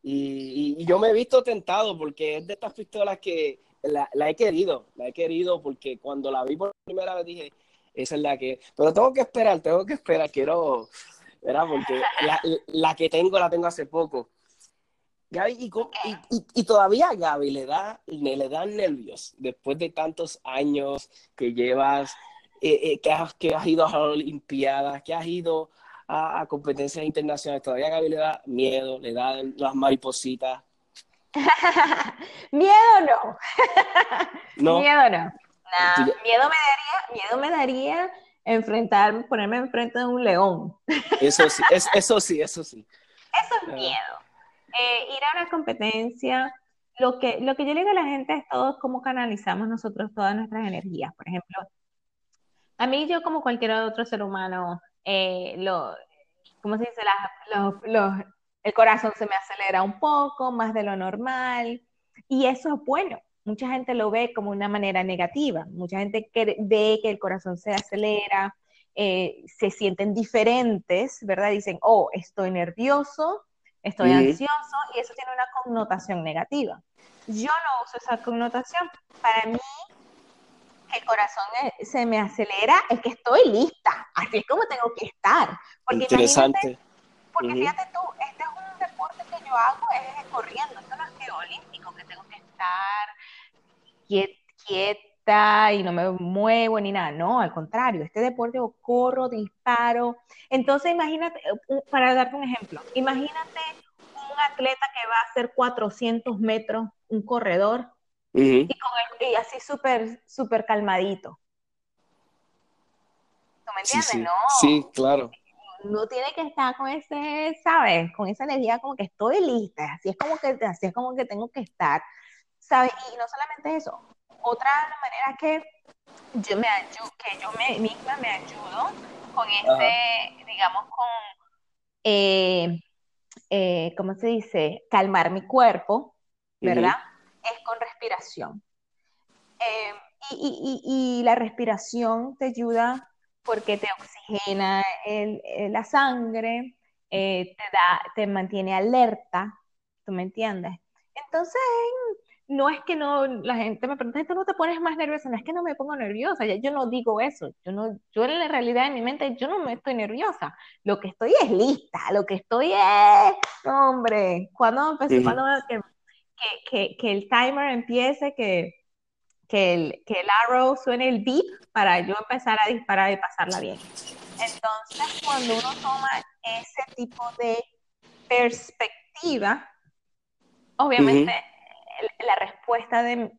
Y, yo me he visto tentado porque es de estas pistolas que la, he querido, la he querido porque cuando la vi por primera vez dije, esa es la que... Pero tengo que esperar, tengo que esperar, quiero... ¿verdad? Porque la, la que tengo la tengo hace poco Gaby, y, todavía a Gaby le da, le, dan nervios después de tantos años que llevas, eh, eh, que, has, que has ido a las Olimpiadas, que has ido a, competencias internacionales. Todavía a Gaby le da miedo, le dan las maripositas. miedo no. no. Miedo no. miedo me daría, miedo me daría enfrentar, ponerme enfrente de un león. Eso sí, eso sí, eso sí. Eso es miedo. Eh, ir a una competencia, lo que, lo que yo le digo a la gente es todo cómo canalizamos nosotros todas nuestras energías. Por ejemplo, a mí yo como cualquier otro ser humano, eh, lo, ¿cómo se dice? el corazón se me acelera un poco, más de lo normal, y eso es bueno. Mucha gente lo ve como una manera negativa. Mucha gente que ve que el corazón se acelera, eh, se sienten diferentes, ¿verdad? Dicen, oh, estoy nervioso, estoy ansioso y eso tiene una connotación negativa. Yo no uso esa connotación. Para mí, el corazón se me acelera, es que estoy lista. Así es como tengo que estar. Porque Interesante. Porque fíjate tú, este es un deporte que yo hago, es corriendo. Esto no es que olímpico, que tengo que estar quieta y no me muevo ni nada. No, al contrario, este deporte yo corro, disparo. Entonces, imagínate, para darte un ejemplo, imagínate atleta que va a hacer 400 metros, un corredor, y, con así súper, súper calmadito. ¿Tú me entiendes? Sí, No. Sí, claro. No tiene que estar con ese, ¿sabes? Con esa energía como que estoy lista, así es como que, así es como que tengo que estar, ¿sabes? Y no solamente eso, otra manera que yo me ayudo, que yo me, misma me ayudo con ese, digamos, con eh, eh, ¿cómo se dice? Calmar mi cuerpo, ¿verdad? Es con respiración. Eh, y, la respiración te ayuda porque te oxigena la sangre, eh, te, da, te mantiene alerta, ¿tú me entiendes? Entonces, no es que no, la gente me pregunta, ¿tú no te pones más nerviosa? No es que no me pongo nerviosa, yo no digo eso, yo no, yo en la realidad en mi mente, yo no me estoy nerviosa, lo que estoy es lista, lo que estoy es, hombre, cuando empecé, cuando que, que, que, el timer empiece, que, que, el, que el arrow suene el beep para yo empezar a disparar y pasarla bien. Entonces, cuando uno toma ese tipo de perspectiva, obviamente la respuesta de,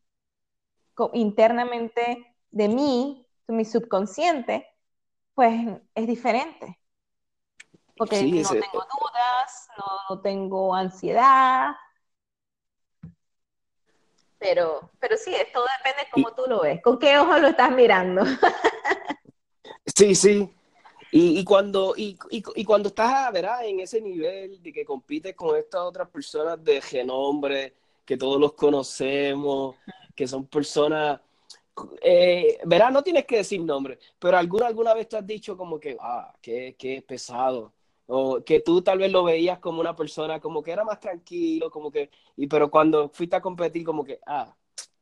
internamente de mí, de mi subconsciente, pues es diferente. Porque no tengo dudas, no, tengo ansiedad. Pero, pero sí, todo depende de cómo tú lo ves, con qué ojo lo estás mirando. sí, sí. Y, cuando, y, y, cuando estás, ¿verdad? En ese nivel de que compites con estas otras personas de renombre, que todos los conocemos, que son personas, eh, verás, no tienes que decir nombre, pero alguna, alguna vez te has dicho como que, ah, qué, qué pesado, o que tú tal vez lo veías como una persona como que era más tranquilo, como que, y pero cuando fuiste a competir como que, ah,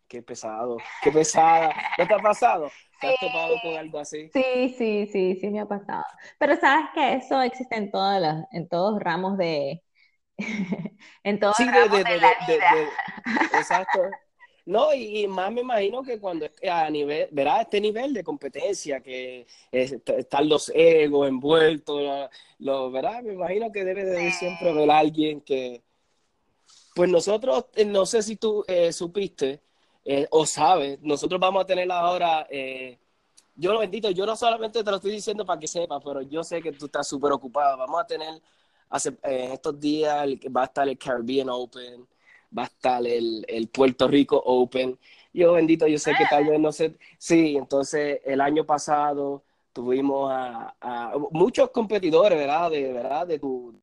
qué pesado, qué pesada, ¿no te ha pasado? ¿Te has topado con algo así? Sí, sí, sí, sí me ha pasado. Pero sabes que eso existe en todas las, en todos ramos de, en todos Sí, los de, ramos de, de de, la de- vida. exacto. No, y, y más me imagino que cuando a nivel, verá este nivel de competencia, que es- están los egos envueltos, lo, ¿verdad? Me imagino que debe de siempre haber alguien que, pues nosotros, eh, no sé si tú eh, supiste eh, o sabes, nosotros vamos a tener ahora, eh, yo lo bendito, yo no solamente te lo estoy diciendo para que sepas, pero yo sé que tú estás súper ocupado. Vamos a tener hace, eh, en estos días, el- va a estar el Caribbean Open, va a estar el, el Puerto Rico Open. Yo bendito, yo sé que tal vez no sé, sí, entonces el año pasado tuvimos a, muchos competidores, ¿verdad? De, ¿verdad? De tu,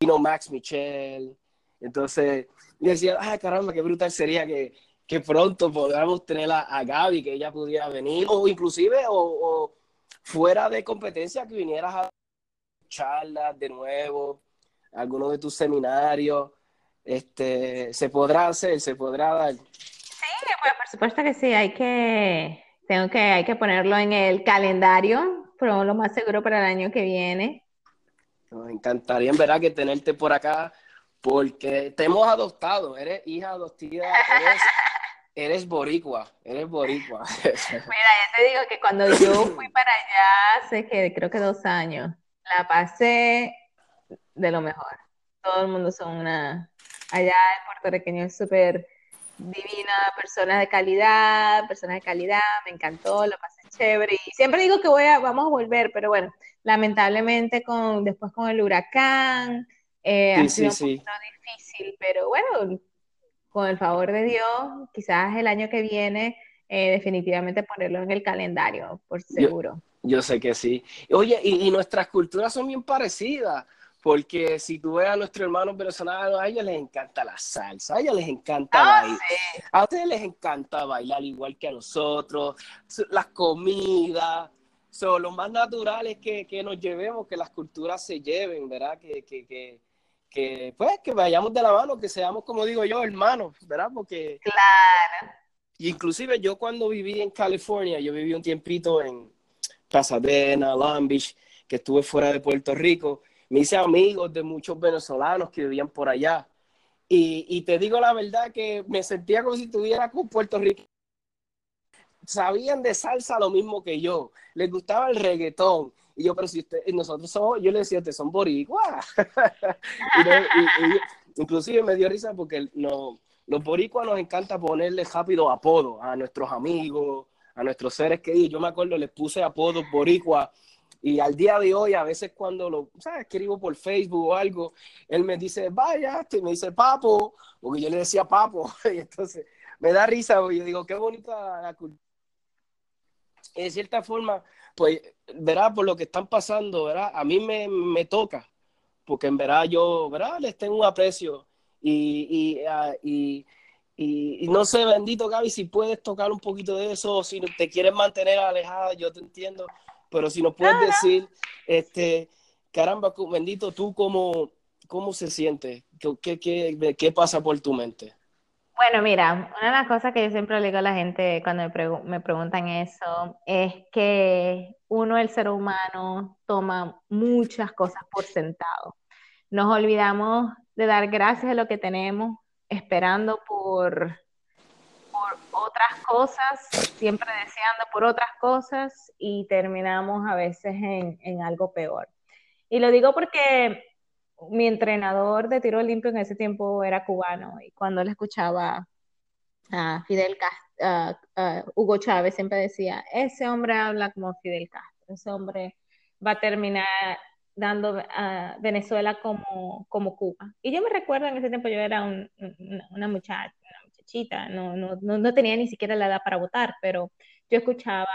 vino Max Michel. Entonces, yo decía, ay, caramba, qué brutal sería que, que pronto podamos tener a, a Gaby, que ella pudiera venir, o inclusive, o, o fuera de competencia, que vinieras a charlas de nuevo, algunos de tus seminarios. Este, se podrá hacer, se podrá dar. Sí, pues por supuesto que sí, hay que, tengo que, hay que ponerlo en el calendario, pero lo más seguro para el año que viene. Nos encantaría en verdad que tenerte por acá, porque te hemos adoptado, eres hija adoptiva, eres, eres boricua, eres boricua. Mira, ya te digo que cuando yo fui para allá, hace que creo que dos años, la pasé de lo mejor. Todo el mundo son una, allá el puertorriqueño es súper divina, personas de calidad, personas de calidad, me encantó, lo pasé chévere. Y siempre digo que voy a, vamos a volver, pero bueno, lamentablemente con, después con el huracán, eh, Sí, ha sido sí, un sí. difícil, pero bueno, con el favor de Dios, quizás el año que viene, eh, definitivamente ponerlo en el calendario, por seguro. Yo sé que sí. Oye, y, y nuestras culturas son bien parecidas, porque si tú ves a nuestros hermanos venezolanos, a ellos les encanta la salsa, a ellos les encanta Ah, bailar. sí. A ustedes les encanta bailar igual que a nosotros, las comidas, son lo más natural es que, que nos llevemos, que las culturas se lleven, ¿verdad? Que, que, que, que, pues, que vayamos de la mano, que seamos, como digo yo, hermanos, ¿verdad? Porque Claro. inclusive yo cuando viví en California, yo viví un tiempito en Pasadena, Long Beach, que estuve fuera de Puerto Rico, me hice amigos de muchos venezolanos que vivían por allá. Y, y te digo la verdad que me sentía como si estuviera con Puerto Rico. Sabían de salsa lo mismo que yo. Les gustaba el reggaetón. Y yo, pero si nosotros somos, yo le decía, ustedes son boricuas. y, no- y- y- inclusive me dio risa porque no, los boricuas nos encanta ponerle rápido apodo a nuestros amigos, a nuestros seres queridos. Yo me acuerdo, les puse apodos boricua y al día de hoy, a veces cuando lo, ¿sabes? Escribo por Facebook o algo, él me dice, vaya, y me dice papo, porque yo le decía papo. y entonces me da risa, porque yo digo, qué bonita la cultura. De cierta forma, pues, verá, por lo que están pasando, ¿verdad? A mí me, me toca, porque en verdad yo, ¿verdad? Les tengo un aprecio y, y, ah, y, y- y no sé, bendito Gaby, si puedes tocar un poquito de eso, o si te quieres mantener alejada, yo te entiendo, pero si nos puedes decir, este, caramba, bendito, tú cómo, cómo se siente, ¿Qué, qué, qué, qué pasa por tu mente? Bueno, mira, una de las cosas que yo siempre le digo a la gente cuando me, pregu- me preguntan eso es que uno, el ser humano, toma muchas cosas por sentado. Nos olvidamos de dar gracias a lo que tenemos, esperando por, por otras cosas, siempre deseando por otras cosas y terminamos a veces en, en algo peor. Y lo digo porque mi entrenador de tiro limpio en ese tiempo era cubano y cuando le escuchaba a Fidel Castro, a- a Hugo Chávez siempre decía, ese hombre habla como Fidel Castro, ese hombre va a terminar dando a Venezuela como, como Cuba. Y yo me recuerdo en ese tiempo yo era un- una, muchacha, muchachita, no, no, no, no tenía ni siquiera la edad para votar, pero yo escuchaba,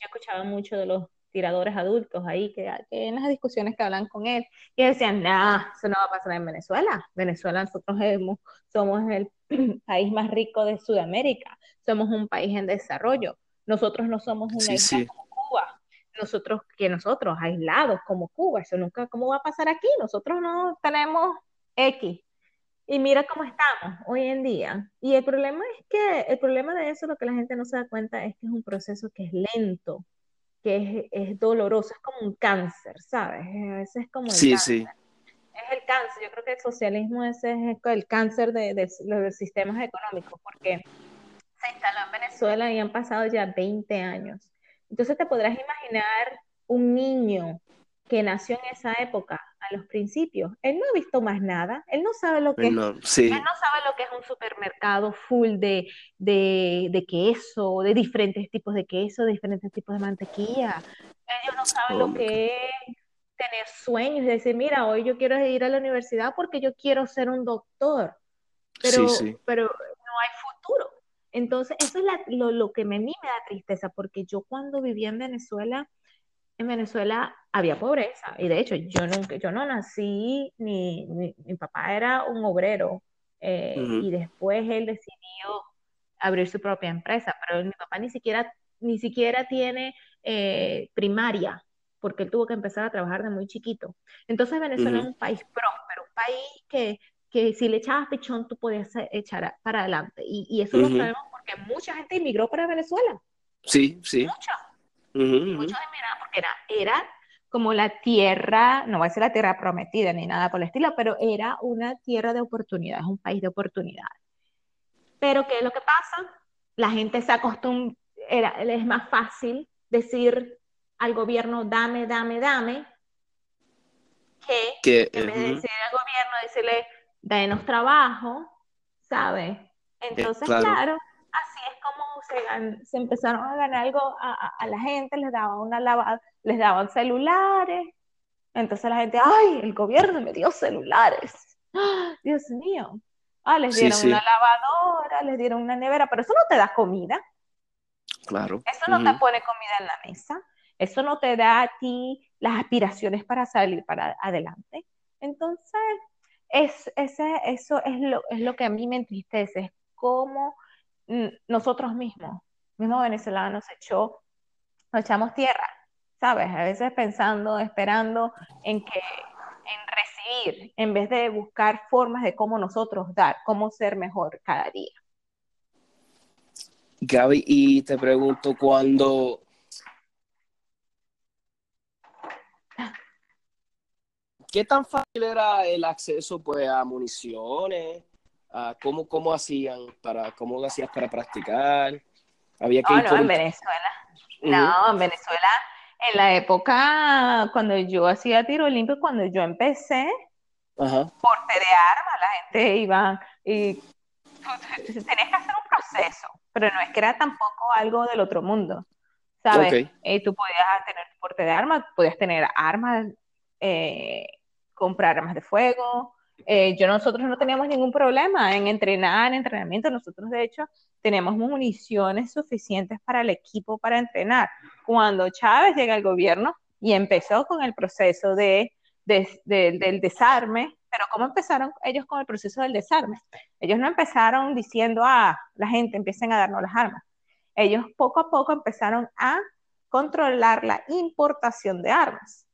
yo escuchaba mucho de los tiradores adultos ahí, que, que en las discusiones que hablan con él, y decían, nah, eso no va a pasar en Venezuela. Venezuela nosotros hemos- somos el país más rico de Sudamérica, somos un país en desarrollo. Nosotros no somos una Sí, isla sí. como Cuba. Nosotros, que nosotros, aislados como Cuba, eso nunca, ¿cómo va a pasar aquí? Nosotros no tenemos X. Y mira cómo estamos hoy en día. Y el problema es que, el problema de eso, lo que la gente no se da cuenta es que es un proceso que es lento, que es, es doloroso, es como un cáncer, ¿sabes? A veces es como el Sí, cáncer. sí. es el cáncer. Yo creo que el socialismo ese es el cáncer de, de, los sistemas económicos, porque se instaló en Venezuela y han pasado ya 20 años. Entonces te podrás imaginar un niño que nació en esa época, a los principios, él no ha visto más nada, él no sabe lo que, no, es, él no sabe lo que es un supermercado full de, de, de, queso, de diferentes tipos de queso, de diferentes tipos de mantequilla. Ellos no saben lo que es tener sueños, decir, mira, hoy yo quiero ir a la universidad porque yo quiero ser un doctor, pero, pero no hay futuro. Entonces, eso es lo, lo, que a mí me da tristeza, porque yo cuando vivía en Venezuela, en Venezuela había pobreza, y de hecho yo, nunca, yo no nací, ni, mi papá era un obrero, eh, y después él decidió abrir su propia empresa, pero mi papá ni siquiera, ni siquiera tiene eh, primaria, porque él tuvo que empezar a trabajar de muy chiquito. Entonces Venezuela es un país próspero, un país que, que si le echabas pichón tú podías echar para adelante. Y, eso lo sabemos porque mucha gente emigró para Venezuela. Sí, sí. Mucha. Muchos emigraron porque era, era como la tierra, no va a ser la tierra prometida ni nada por el estilo, pero era una tierra de oportunidades, un país de oportunidades. Pero ¿qué es lo que pasa? La gente se acostumbra, es más fácil decir al gobierno, dame, dame, dame, que, en vez de decirle al gobierno, decirle, denos trabajo, ¿sabes? Entonces, claro. así es como se, empezaron a ganar algo a, la gente, les daban una lavada, les daban celulares. Entonces la gente, ay, el gobierno me dio celulares. Dios mío. Ah, les dieron una lavadora, les dieron una nevera, pero eso no te da comida. Claro. Eso no te pone comida en la mesa. Eso no te da a ti las aspiraciones para salir para adelante. Entonces, es, ese, eso es lo, es lo que a mí me entristece, es cómo nosotros mismos, mismos venezolanos, echó, nos echamos tierra, ¿sabes? A veces pensando, esperando en que en recibir, en vez de buscar formas de cómo nosotros dar, cómo ser mejor cada día. Gaby, y te pregunto, cuando ¿Qué tan fácil era el acceso pues, a municiones? A cómo, ¿Cómo hacían para, cómo hacías para practicar? Había que no, en Venezuela. No, en Venezuela, en la época cuando yo hacía tiro olímpico, cuando yo empecé, Ajá. porte de armas, la gente iba y tenías que hacer un proceso, pero no es que era tampoco algo del otro mundo, ¿sabes? Eh, tú podías tener porte de armas, podías tener armas eh, comprar armas de fuego. Eh, yo nosotros no teníamos ningún problema en entrenar, en entrenamiento. Nosotros de hecho tenemos municiones suficientes para el equipo para entrenar. Cuando Chávez llega al gobierno y empezó con el proceso de, del desarme, pero ¿cómo empezaron ellos con el proceso del desarme? Ellos no empezaron diciendo, ah, la gente empiecen a darnos las armas. Ellos poco a poco empezaron a controlar la importación de armas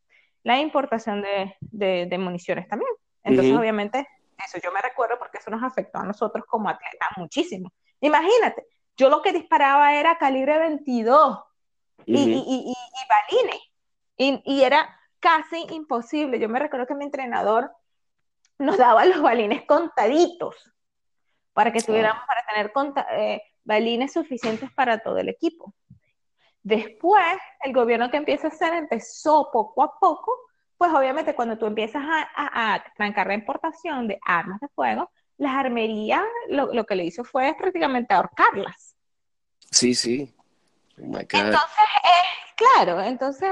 la importación de, municiones también. Entonces, obviamente, eso yo me recuerdo porque eso nos afectó a nosotros como atletas muchísimo. Imagínate, yo lo que disparaba era calibre 22 y, y, balines. Y, era casi imposible. Yo me recuerdo que mi entrenador nos daba los balines contaditos para que tuviéramos, para tener eh, balines suficientes para todo el equipo. Después, el gobierno que empieza a hacer empezó poco a poco, pues obviamente cuando tú empiezas a, trancar la importación de armas de fuego, las armerías lo, que le hizo fue prácticamente ahorcarlas. Sí, sí. Oh entonces, claro, entonces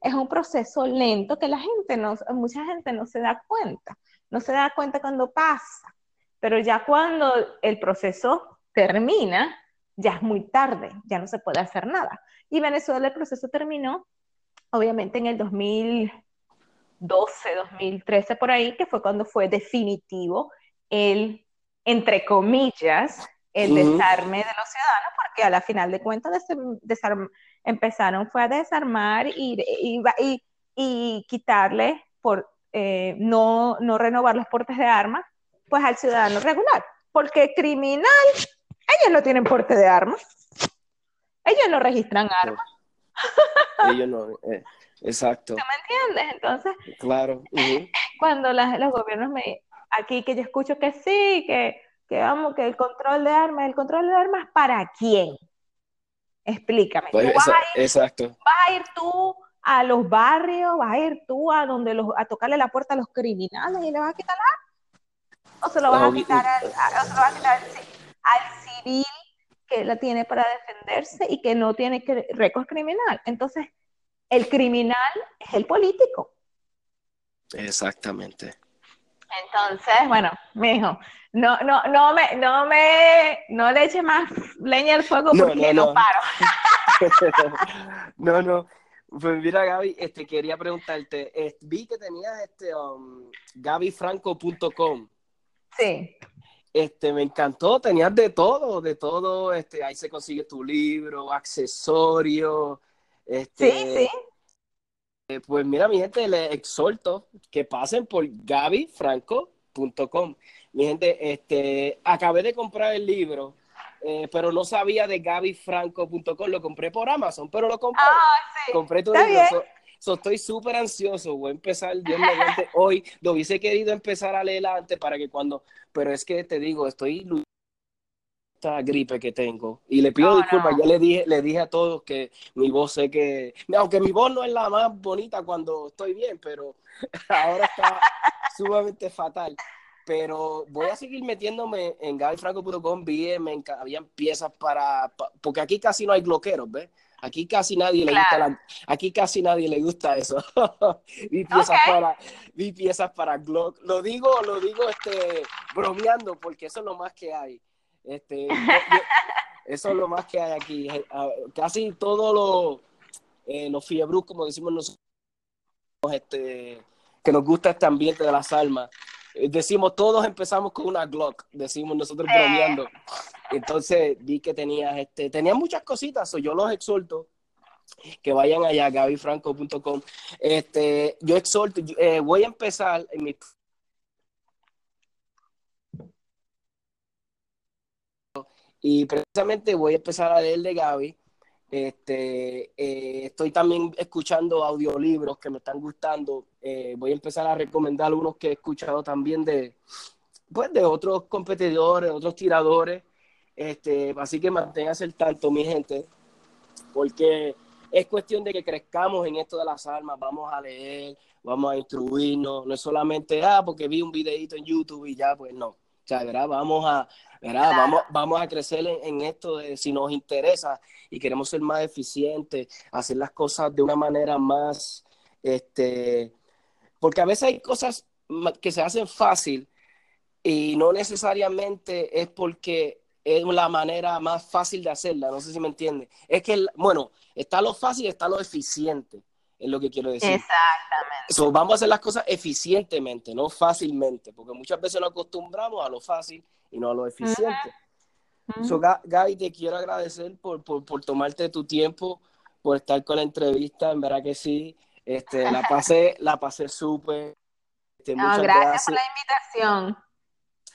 es un, proceso lento que la gente no, mucha gente no se da cuenta, no se da cuenta cuando pasa, pero ya cuando el proceso termina, ya es muy tarde, ya no se puede hacer nada. Y Venezuela el proceso terminó, obviamente en el 2012, 2013 por ahí, que fue cuando fue definitivo el, entre comillas, el desarme de los ciudadanos, porque a la final de cuentas empezaron fue a desarmar y, y, y, quitarle por eh, no, no renovar los portes de armas, pues al ciudadano regular, porque criminal ellos no tienen porte de armas. Ellos no registran armas. Ellos no, eh, exacto. ¿Tú me entiendes? Entonces, claro. cuando los gobiernos me, aquí que yo escucho que sí, que, que vamos, que el control de armas, el control de armas, ¿para quién? Explícame. Pues vas, a ir, exacto. vas a ir tú a los barrios, vas a ir tú a donde los, a tocarle la puerta a los criminales y le vas a quitar la o se lo vas a quitar al, a, se lo vas a quitar al, civil que la tiene para defenderse y que no tiene récord criminal. Entonces, el criminal es el político. Exactamente. Entonces, bueno, mijo, no, no, no me, no me, no le eche más leña al fuego porque no, paro. no, no. Pues mira, Gaby, este, quería preguntarte, vi que tenías este um, gabyfranco.com. Sí. Este, me encantó, tenías de todo, de todo, este, ahí se consigue tu libro, accesorios, este, sí, sí. Eh, pues mira, mi gente, les exhorto que pasen por gabyfranco.com. Mi gente, este, acabé de comprar el libro, eh, pero no sabía de gabyfranco.com. Lo compré por Amazon, pero lo compré. Ah, compré tu libro. Estoy súper ansioso. Voy a empezar, Dios mediante, hoy. Lo hubiese querido empezar a leer antes para que cuando. Pero es que te digo, estoy esta gripe que tengo. Y le pido disculpas, ya le dije, le dije a todos que mi voz sé que, aunque mi voz no es la más bonita cuando estoy bien, pero ahora está sumamente fatal. Pero voy a seguir metiéndome en gabyfranco.com, me habían piezas para, porque aquí casi no hay bloqueros, ¿ves? Aquí casi nadie le gusta aquí casi nadie le gusta eso. vi piezas para vi piezas para Glock. Lo digo, lo digo este bromeando porque eso es lo más que hay. Este, eso es lo más que hay aquí. Casi todos los, eh, los fiebrus, como decimos nosotros, este, que nos gusta este ambiente de las almas. Eh, decimos, todos empezamos con una Glock, decimos nosotros bromeando. Entonces vi que tenías, este, tenía muchas cositas, yo los exhorto que vayan allá a gabyfranco.com. Este, yo exhorto, voy a empezar en mi Y precisamente voy a empezar a leer de Gaby. Este, eh, estoy también escuchando audiolibros que me están gustando. Eh, voy a empezar a recomendar unos que he escuchado también de, pues, de otros competidores, otros tiradores. Este, así que manténgase el tanto, mi gente, porque es cuestión de que crezcamos en esto de las armas. Vamos a leer, vamos a instruirnos. No es solamente, ah, porque vi un videito en YouTube y ya, pues no. Sea, ¿verdad? Vamos a, Vamos, vamos a crecer en, esto de, si nos interesa y queremos ser más eficientes, hacer las cosas de una manera más, este, porque a veces hay cosas que se hacen fácil y no necesariamente es porque es la manera más fácil de hacerla, no sé si me entiende. Es que, bueno, está lo fácil está lo eficiente es lo que quiero decir. Exactamente. vamos a hacer las cosas eficientemente, no fácilmente, porque muchas veces nos acostumbramos a lo fácil y no a lo eficiente. Gaby, te quiero agradecer por, por, tomarte tu tiempo, por estar con la entrevista, en verdad que sí. Este, la pasé, la pasé súper. Este, muchas gracias, por la invitación.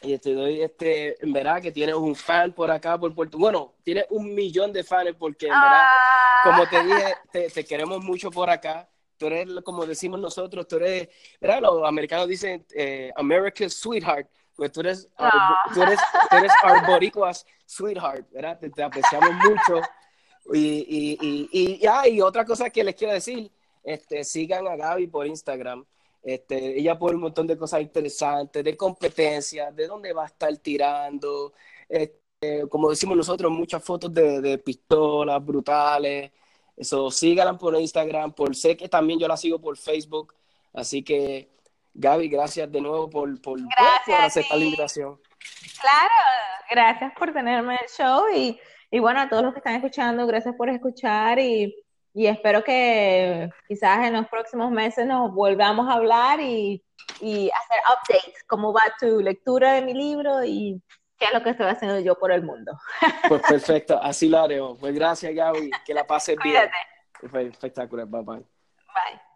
Y te doy, este, en verdad que tienes un fan por acá, por Puerto Bueno, tienes un millón de fans porque, en verdad, ah. como te dije, te, queremos mucho por acá. Tú eres, como decimos nosotros, tú eres, ¿verdad? Los americanos dicen eh, America's sweetheart. Pues tú eres, ah. tú eres, tú eres our boricuas sweetheart, ¿verdad? Te, apreciamos mucho. Y, y, y, y, ah, y otra cosa que les quiero decir, este, sigan a Gaby por Instagram. Este, ella pone un montón de cosas interesantes, de competencias, de dónde va a estar tirando. Este, como decimos nosotros, muchas fotos de, de, pistolas brutales. Eso, síganla por Instagram. Por, sé que también yo la sigo por Facebook. Así que, Gaby, gracias de nuevo por, por, por aceptar la invitación. Claro, gracias por tenerme el show y, y bueno, a todos los que están escuchando, gracias por escuchar y y espero que quizás en los próximos meses nos volvamos a hablar y, y, hacer updates, cómo va tu lectura de mi libro y qué es lo que estoy haciendo yo por el mundo. Pues perfecto, así lo haremos. Pues gracias Gaby, que la pases bien. Fue espectacular, bye bye. Bye.